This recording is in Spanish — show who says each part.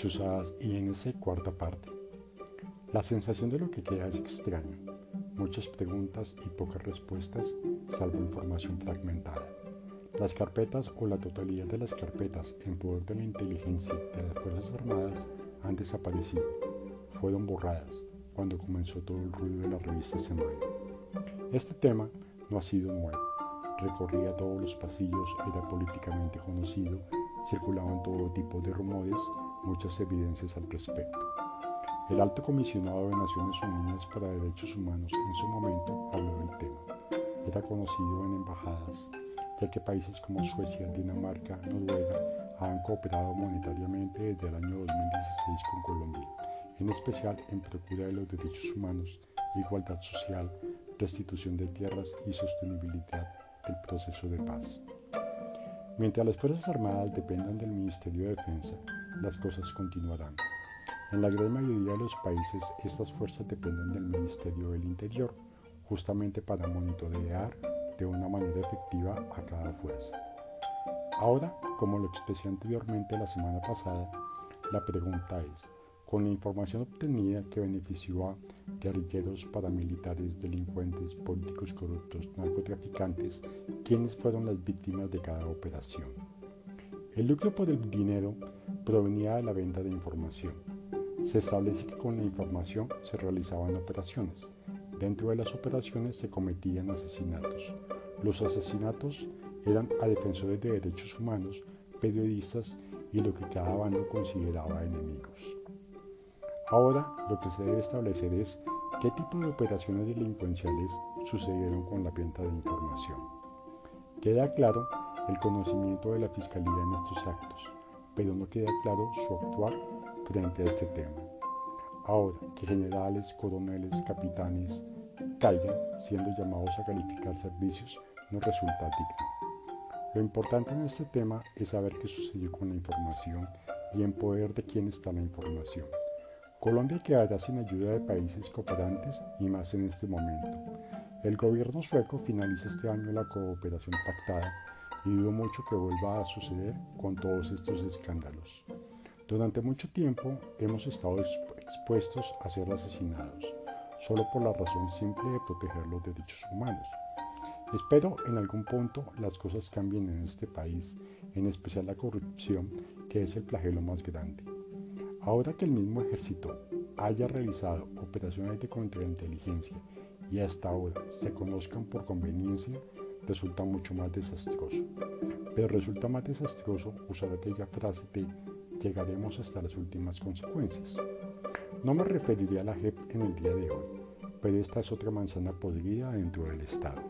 Speaker 1: Chuzadas INC cuarta parte. La sensación de lo que queda es extraño. Muchas preguntas y pocas respuestas, salvo información fragmentada. Las carpetas o la totalidad de las carpetas en poder de la inteligencia de las Fuerzas Armadas han desaparecido. Fueron borradas cuando comenzó todo el ruido de la revista Semana. Este tema no ha sido nuevo. Recorría todos los pasillos, era políticamente conocido, circulaban todo tipo de rumores, muchas evidencias al respecto. El alto comisionado de Naciones Unidas para Derechos Humanos en su momento habló del tema. Era conocido en embajadas, ya que países como Suecia, Dinamarca, Noruega han cooperado monetariamente desde el año 2016 con Colombia, en especial en procura de los derechos humanos, igualdad social, restitución de tierras y sostenibilidad del proceso de paz. Mientras las Fuerzas Armadas dependan del Ministerio de Defensa, las cosas continuarán. En la gran mayoría de los países estas fuerzas dependen del Ministerio del Interior, justamente para monitorear de una manera efectiva a cada fuerza. Ahora, como lo expresé anteriormente la semana pasada, la pregunta es, con la información obtenida que benefició a guerrilleros, paramilitares, delincuentes, políticos corruptos, narcotraficantes, ¿quiénes fueron las víctimas de cada operación? El lucro por el dinero provenía de la venta de información. Se establece que con la información se realizaban operaciones. Dentro de las operaciones se cometían asesinatos. Los asesinatos eran a defensores de derechos humanos, periodistas y lo que cada bando consideraba enemigos. Ahora lo que se debe establecer es qué tipo de operaciones delincuenciales sucedieron con la venta de información. Queda claro el conocimiento de la Fiscalía en estos actos, pero no queda claro su actuar frente a este tema. Ahora que generales, coroneles, capitanes caigan siendo llamados a calificar servicios no resulta digno. Lo importante en este tema es saber qué sucedió con la información y en poder de quién está la información. Colombia quedará sin ayuda de países cooperantes y más en este momento. El gobierno sueco finaliza este año la cooperación pactada y dudo mucho que vuelva a suceder con todos estos escándalos. Durante mucho tiempo hemos estado expuestos a ser asesinados, solo por la razón simple de proteger los derechos humanos. Espero en algún punto las cosas cambien en este país, en especial la corrupción, que es el flagelo más grande. Ahora que el mismo ejército haya realizado operaciones de contrainteligencia y hasta ahora se conozcan por conveniencia, resulta mucho más desastroso. Pero resulta más desastroso usar aquella frase de llegaremos hasta las últimas consecuencias. No me referiré a la JEP en el día de hoy, pero esta es otra manzana podrida dentro del Estado.